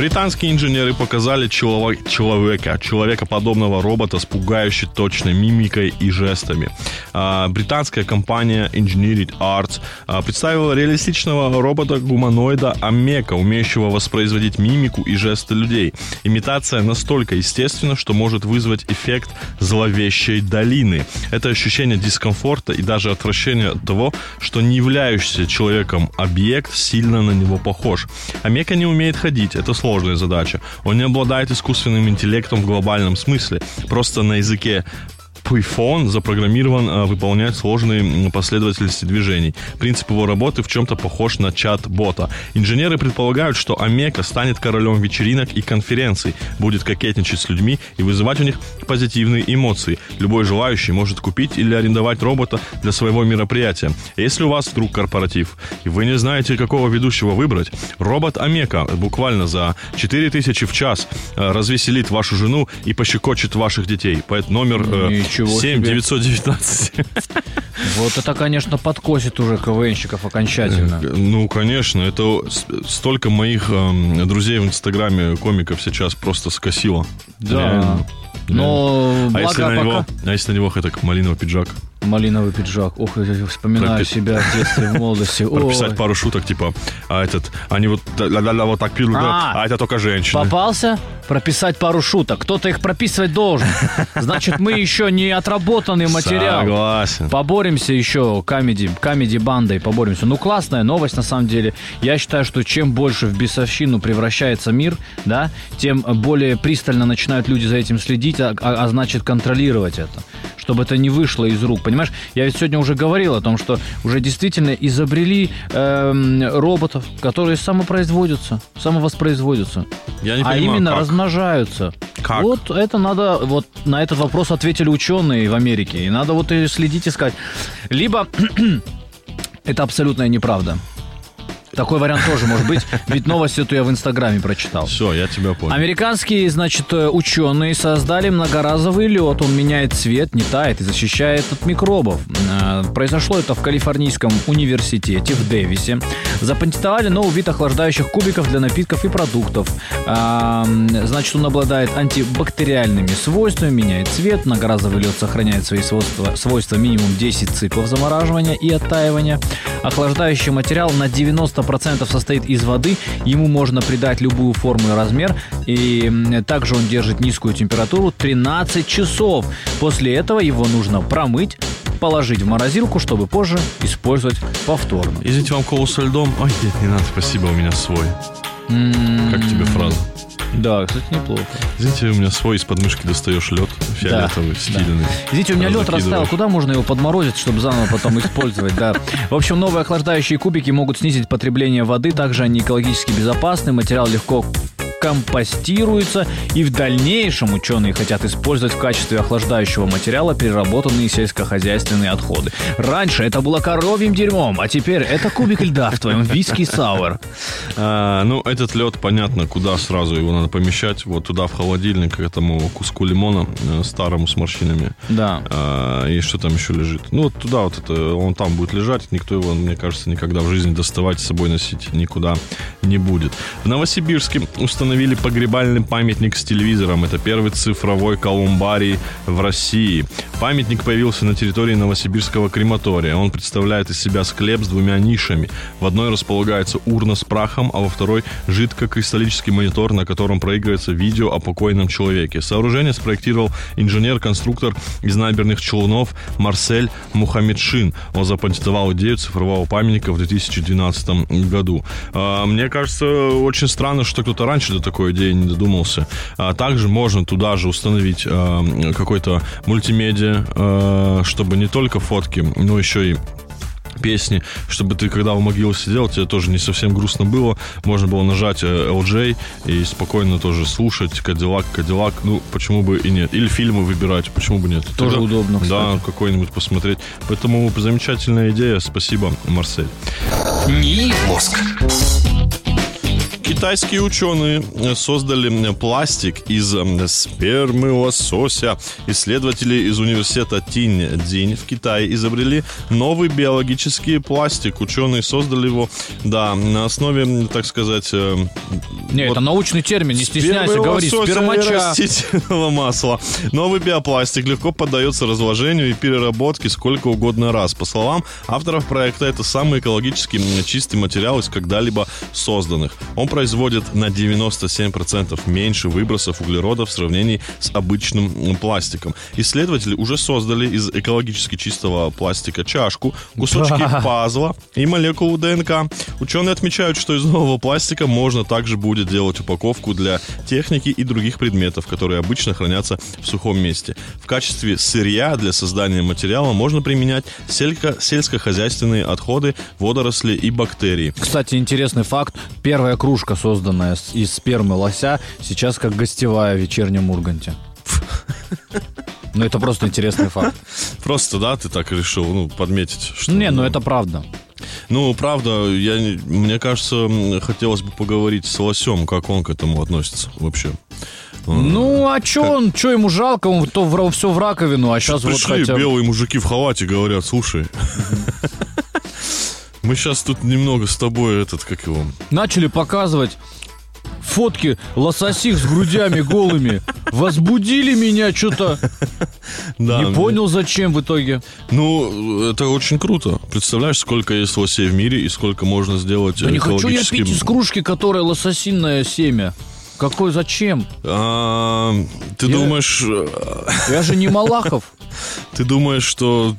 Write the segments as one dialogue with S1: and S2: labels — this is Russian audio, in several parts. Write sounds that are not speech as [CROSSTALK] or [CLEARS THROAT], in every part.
S1: Британские инженеры показали человека, человека, человекоподобного робота с пугающей точной мимикой и жестами. А, британская компания Engineered Arts а, представила реалистичного робота-гуманоида Амека, умеющего воспроизводить мимику и жесты людей. Имитация настолько естественна, что может вызвать эффект зловещей долины. Это ощущение дискомфорта и даже отвращение от того, что не являющийся человеком объект сильно на него похож. Амека не умеет ходить, это сложно сложная задача. Он не обладает искусственным интеллектом в глобальном смысле. Просто на языке Python запрограммирован а, выполнять сложные последовательности движений. Принцип его работы в чем-то похож на чат-бота. Инженеры предполагают, что Омека станет королем вечеринок и конференций, будет кокетничать с людьми и вызывать у них позитивные эмоции. Любой желающий может купить или арендовать робота для своего мероприятия. Если у вас вдруг корпоратив, и вы не знаете, какого ведущего выбрать, робот Омека буквально за 4000 в час а, развеселит вашу жену и пощекочет ваших детей. Поэтому номер э,
S2: Ничего
S1: 7
S2: себе.
S1: 919.
S2: Вот это, конечно, подкосит уже КВНщиков окончательно.
S1: Ну, конечно, это столько моих эм, друзей в Инстаграме комиков сейчас просто скосило.
S2: Да.
S1: Реально.
S2: Но
S1: А если, на него, а если на него это как малиновый пиджак?
S2: Малиновый пиджак. Ох, я вспоминаю
S1: Пропи-
S2: себя в детстве, в молодости. [LAUGHS]
S1: Прописать пару шуток, типа, а этот, они вот, вот так да,
S2: А.
S1: а это только женщины.
S2: Попался? Прописать пару шуток. Кто-то их прописывать должен. [LAUGHS] Значит, мы еще не отработанный материал.
S1: Согласен.
S2: Поборемся еще камеди, камеди бандой, поборемся. Ну, классная новость, на самом деле. Я считаю, что чем больше в бесовщину превращается мир, да, тем более пристально начинают люди за этим следить, а, а- а значит контролировать это. Чтобы это не вышло из рук. Понимаешь, я ведь сегодня уже говорил о том, что уже действительно изобрели эм, роботов, которые самопроизводятся, самовоспроизводятся.
S1: Я не
S2: а
S1: понимаю,
S2: именно
S1: как?
S2: размножаются.
S1: Как?
S2: Вот это надо, вот на этот вопрос ответили ученые в Америке. И надо вот и следить искать. Либо [CLEARS THROAT] это абсолютная неправда. Такой вариант тоже может быть, ведь новость эту я в Инстаграме прочитал.
S1: Все, я тебя понял.
S2: Американские, значит, э, ученые создали многоразовый лед. Он меняет цвет, не тает и защищает от микробов. Э, Произошло это в Калифорнийском университете в Дэвисе. Запатентовали новый вид охлаждающих кубиков для напитков и продуктов. А, Значит, он обладает антибактериальными свойствами, меняет цвет. Многоразовый лед сохраняет свои свойства, свойства минимум 10 циклов замораживания и оттаивания. Охлаждающий материал на 90% состоит из воды. Ему можно придать любую форму и размер. И также он держит низкую температуру 13 часов. После этого его нужно промыть, положить в морозилку, чтобы позже использовать повторно.
S1: Извините, вам колу со льдом? Ой, нет, не надо, спасибо, у меня свой. Как тебе фраза?
S2: Да, кстати, неплохо.
S1: Извините, у меня свой из подмышки достаешь лед, фиолетовый, стильный.
S2: Извините, у меня лед растаял. Куда можно его подморозить, чтобы заново потом использовать? Да. В общем, новые охлаждающие кубики могут снизить потребление воды. Также они экологически безопасны. Материал легко компостируется, и в дальнейшем ученые хотят использовать в качестве охлаждающего материала переработанные сельскохозяйственные отходы. Раньше это было коровьим дерьмом, а теперь это кубик льда в твоем виски сауэр.
S1: А, ну, этот лед, понятно, куда сразу его надо помещать. Вот туда, в холодильник, к этому куску лимона э, старому с морщинами.
S2: Да.
S1: А, и что там еще лежит? Ну, вот туда вот это, он там будет лежать. Никто его, мне кажется, никогда в жизни доставать с собой носить никуда не будет. В Новосибирске установили погребальный памятник с телевизором. Это первый цифровой колумбарий в России. Памятник появился на территории Новосибирского крематория. Он представляет из себя склеп с двумя нишами. В одной располагается урна с прахом, а во второй жидкокристаллический монитор, на котором проигрывается видео о покойном человеке. Сооружение спроектировал инженер-конструктор из наберных Челнов Марсель Мухаммедшин. Он запатентовал идею цифрового памятника в 2012 году. А, Мне кажется, очень странно, что кто-то раньше до такой идеи не додумался. А также можно туда же установить а, какой-то мультимедиа, а, чтобы не только фотки, но еще и песни, чтобы ты, когда в могиле сидел, тебе тоже не совсем грустно было. Можно было нажать э, LJ и спокойно тоже слушать Кадиллак, Кадиллак. Ну, почему бы и нет. Или фильмы выбирать, почему бы нет.
S2: Тоже удобно,
S1: Да,
S2: кстати.
S1: какой-нибудь посмотреть. Поэтому замечательная идея. Спасибо, Марсель.
S3: НИИ «Мозг».
S1: Китайские ученые создали пластик из спермы лосося. Исследователи из университета Тинь-Динь в Китае изобрели новый биологический пластик. Ученые создали его, да, на основе, так сказать, э,
S2: Не,
S1: вот
S2: это научный термин, не стесняйся, говори, спермача.
S1: растительного масла. Новый биопластик легко поддается разложению и переработке сколько угодно раз. По словам авторов проекта, это самый экологически чистый материал из когда-либо созданных. Он производит на 97% меньше выбросов углерода в сравнении с обычным пластиком. Исследователи уже создали из экологически чистого пластика чашку, кусочки пазла и молекулу ДНК. Ученые отмечают, что из нового пластика можно также будет делать упаковку для техники и других предметов, которые обычно хранятся в сухом месте. В качестве сырья для создания материала можно применять сельско- сельскохозяйственные отходы, водоросли и бактерии.
S2: Кстати, интересный факт. Первая кружка, созданная из спермы лося, сейчас как гостевая в вечернем Урганте. [LAUGHS] Ну, это просто интересный факт.
S1: Просто, да, ты так решил, ну, подметить, что...
S2: Не, ну это правда.
S1: Ну, правда, я, не- мне кажется, хотелось бы поговорить с Лосем, как он к этому относится вообще.
S2: Ну, а чё он, чё ему жалко, он то в, все в раковину, а сейчас вот
S1: Пришли
S2: хотя бы...
S1: белые мужики в халате, говорят, слушай, мы сейчас тут немного с тобой, этот, как его,
S2: Начали показывать фотки лососих с грудями голыми. Возбудили меня что-то.
S1: да,
S2: Не понял, зачем в итоге.
S1: Ну, это очень круто. Представляешь, сколько есть лосей в мире и сколько можно сделать
S2: Да не хочу я пить из кружки, которая лососиное семя. Какой зачем?
S1: А, ты
S2: Я-
S1: думаешь, э,
S2: Я же не Малахов. [LAUGHS]
S1: ты думаешь, что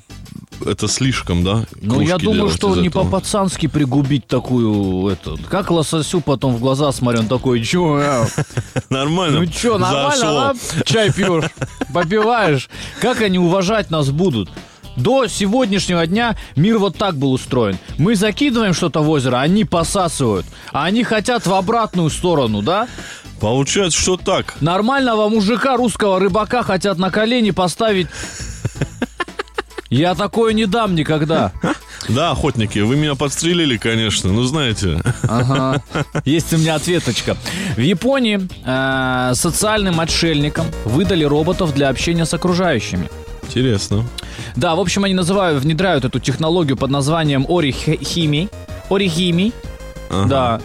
S1: это слишком, да?
S2: Ну, я думаю, что не
S1: этого?
S2: по-пацански пригубить такую, это, как лососю потом в глаза смотрю, он такой, чё, э, [LAUGHS]
S1: Нормально.
S2: ну чё, нормально? Чай пьешь, попиваешь. Как они уважать нас будут? До сегодняшнего дня мир вот так был устроен. Мы закидываем что-то в озеро, они посасывают. А они хотят в обратную сторону, да?
S1: Получается, что так.
S2: Нормального мужика, русского рыбака хотят на колени поставить. Я такое не дам никогда. [LAUGHS]
S1: Да, охотники, вы меня подстрелили, конечно, ну знаете.
S2: Ага. [LAUGHS] Есть у меня ответочка. В Японии э, социальным отшельникам выдали роботов для общения с окружающими.
S1: Интересно.
S2: Да, в общем, они называют, внедряют эту технологию под названием орихими. Орихими. Да.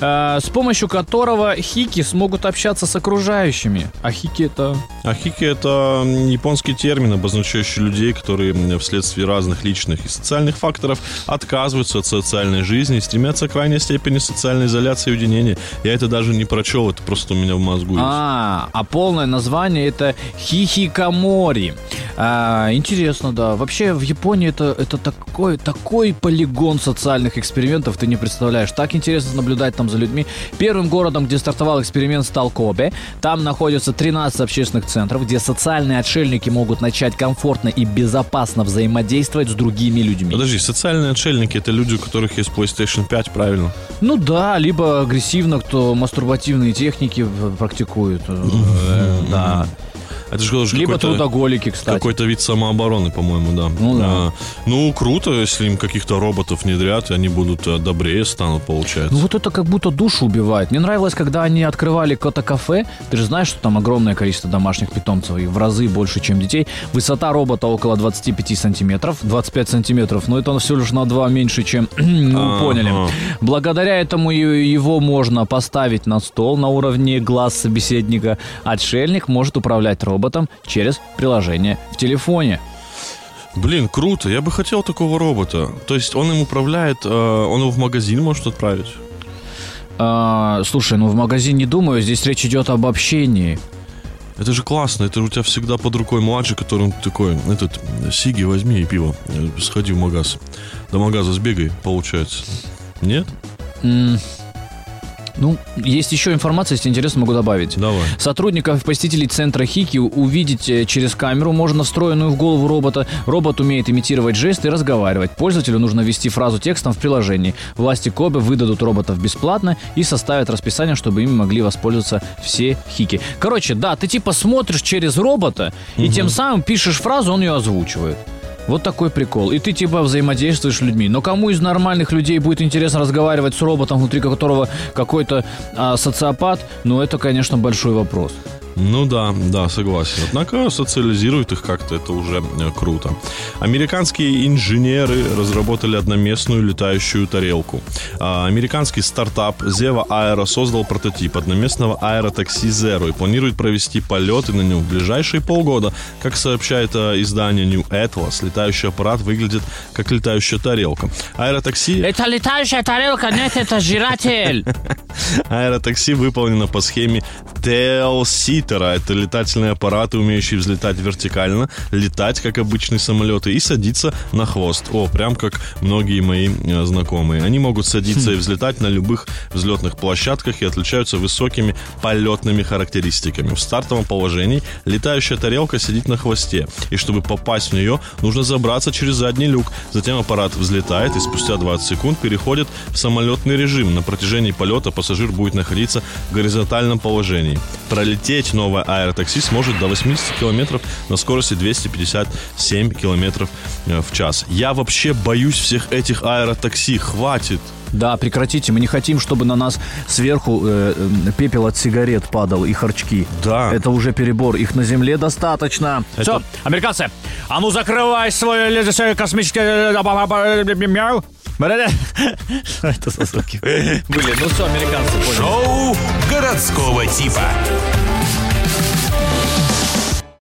S2: Э, с помощью которого хики смогут общаться с окружающими. А хики это...
S1: Ахики – это м, японский термин, обозначающий людей, которые вследствие разных личных и социальных факторов отказываются от социальной жизни и стремятся к крайней степени социальной изоляции и уединения. Я это даже не прочел, это просто у меня в мозгу есть.
S2: А, а полное название это хихикамори. А, интересно, да. Вообще в Японии это, это такой, такой полигон социальных экспериментов, ты не представляешь. Так интересно наблюдать там за людьми. Первым городом, где стартовал эксперимент, стал Кобе. Там находится 13 общественных центров, где социальные отшельники могут начать комфортно и безопасно взаимодействовать с другими людьми.
S1: Подожди, социальные отшельники – это люди, у которых есть PlayStation 5, правильно?
S2: Ну да, либо агрессивно, кто мастурбативные техники практикует. Э, Да.
S1: Это же тоже
S2: Либо трудоголики, кстати.
S1: Какой-то вид самообороны, по-моему, да.
S2: Ну да.
S1: А, ну, круто, если им каких-то роботов внедрят, и они будут э, добрее станут, получается.
S2: Ну вот это как будто душу убивает. Мне нравилось, когда они открывали кота-кафе. Ты же знаешь, что там огромное количество домашних питомцев, и в разы больше, чем детей. Высота робота около 25 сантиметров. 25 сантиметров, но это он всего лишь на 2 меньше, чем... [CLEARS THROAT]
S1: Ага.
S2: поняли. Благодаря этому его можно поставить на стол на уровне глаз собеседника. Отшельник может управлять роботом через приложение в телефоне.
S1: Блин, круто, я бы хотел такого робота. То есть он им управляет, э, он его в магазин может отправить.
S2: А, слушай, ну в магазин не думаю, здесь речь идет об общении.
S1: Это же классно, это у тебя всегда под рукой младший, который он такой, этот, Сиги, возьми и пиво, Э, сходи в магаз. До магаза сбегай, получается. Нет?
S2: М, Ну, есть еще информация, если интересно, могу добавить.
S1: Давай.
S2: Сотрудников и посетителей центра Хики увидеть э, через камеру можно встроенную в голову робота. Робот умеет имитировать жесты и разговаривать. Пользователю нужно ввести фразу текстом в приложении. Власти Кобе выдадут роботов бесплатно и составят расписание, чтобы ими могли воспользоваться все Хики. Короче, да, ты типа смотришь через робота и тем самым пишешь фразу, он ее озвучивает. Вот такой прикол. И ты типа взаимодействуешь с людьми. Но кому из нормальных людей будет интересно разговаривать с роботом, внутри которого какой-то а, социопат, ну это, конечно, большой вопрос.
S1: Ну да, да, согласен. Однако социализируют их как-то, это уже э, круто. Американские инженеры разработали одноместную летающую тарелку. А, Американский стартап Zeva Aero создал прототип одноместного аэротакси Zero и планирует провести полеты на нем в ближайшие полгода. Как сообщает э, издание New Atlas, летающий аппарат выглядит как летающая тарелка. Аэротакси...
S2: Это летающая тарелка, нет, это жиратель. [LAUGHS]
S1: Аэротакси выполнено по схеме Tail-ситера. Это летательные аппараты, умеющие взлетать вертикально, летать, как обычные самолеты, и садиться на хвост. О, прям как многие мои э, знакомые. Они могут садиться и взлетать на любых взлетных площадках и отличаются высокими полетными характеристиками. В стартовом положении летающая тарелка сидит на хвосте. И чтобы попасть в нее, нужно забраться через задний люк. Затем аппарат взлетает и спустя 20 секунд переходит в самолетный режим. На протяжении полета пассажир будет находиться в горизонтальном положении. Пролететь новое аэротакси сможет до 80 километров на скорости 257 километров э, в час. Я вообще боюсь всех этих аэротакси. Хватит.
S2: Да, прекратите, мы не хотим, чтобы на нас сверху э, э, пепел от сигарет падал и харчки.
S1: Да.
S2: Это уже перебор, их на земле достаточно.
S1: Это-
S2: Все, американцы, а ну закрывай свой космический... Что это за звуки? Были, ну все, американцы, поняли.
S3: Шоу городского типа.